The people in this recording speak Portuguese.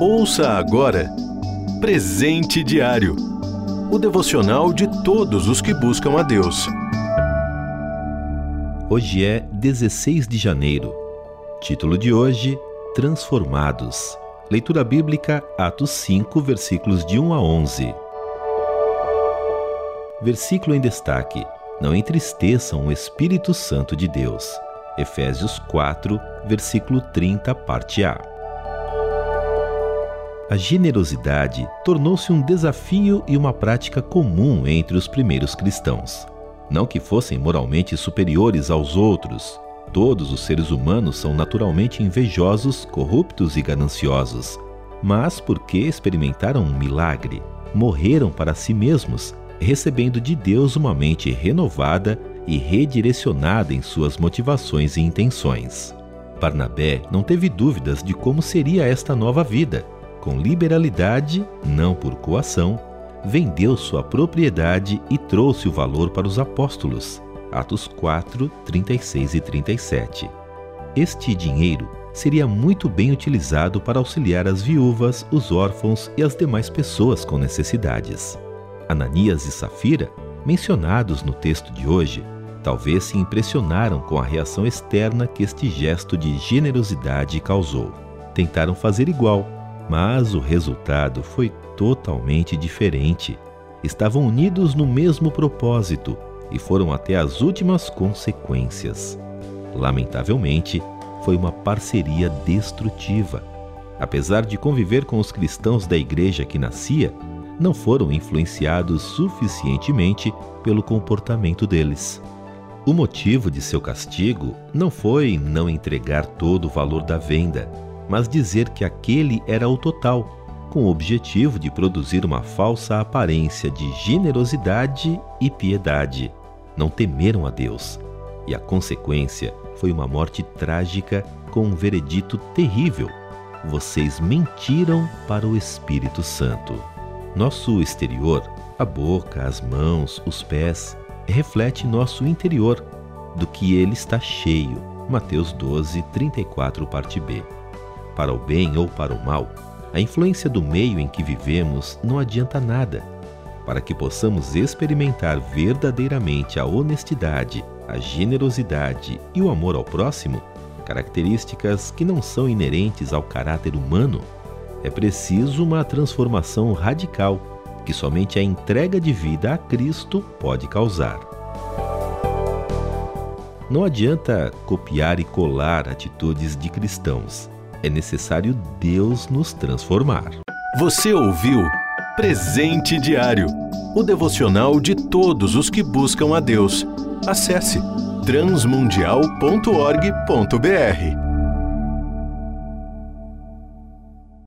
Ouça agora Presente Diário o devocional de todos os que buscam a Deus. Hoje é 16 de janeiro. Título de hoje: Transformados. Leitura bíblica, Atos 5, versículos de 1 a 11. Versículo em destaque: Não entristeçam o Espírito Santo de Deus. Efésios 4, versículo 30, parte A. A generosidade tornou-se um desafio e uma prática comum entre os primeiros cristãos. Não que fossem moralmente superiores aos outros, todos os seres humanos são naturalmente invejosos, corruptos e gananciosos, mas porque experimentaram um milagre, morreram para si mesmos, recebendo de Deus uma mente renovada e redirecionada em suas motivações e intenções. Barnabé não teve dúvidas de como seria esta nova vida com liberalidade, não por coação, vendeu sua propriedade e trouxe o valor para os apóstolos. Atos 4, 36 e 37. Este dinheiro seria muito bem utilizado para auxiliar as viúvas, os órfãos e as demais pessoas com necessidades. Ananias e Safira, mencionados no texto de hoje, talvez se impressionaram com a reação externa que este gesto de generosidade causou. Tentaram fazer igual, mas o resultado foi totalmente diferente. Estavam unidos no mesmo propósito e foram até as últimas consequências. Lamentavelmente, foi uma parceria destrutiva. Apesar de conviver com os cristãos da igreja que nascia, não foram influenciados suficientemente pelo comportamento deles. O motivo de seu castigo não foi não entregar todo o valor da venda, mas dizer que aquele era o total, com o objetivo de produzir uma falsa aparência de generosidade e piedade. Não temeram a Deus, e a consequência foi uma morte trágica com um veredito terrível. Vocês mentiram para o Espírito Santo. Nosso exterior, a boca, as mãos, os pés, reflete nosso interior, do que ele está cheio. Mateus 12, 34, parte B para o bem ou para o mal, a influência do meio em que vivemos não adianta nada. Para que possamos experimentar verdadeiramente a honestidade, a generosidade e o amor ao próximo, características que não são inerentes ao caráter humano, é preciso uma transformação radical que somente a entrega de vida a Cristo pode causar. Não adianta copiar e colar atitudes de cristãos é necessário Deus nos transformar. Você ouviu Presente Diário o devocional de todos os que buscam a Deus. Acesse transmundial.org.br.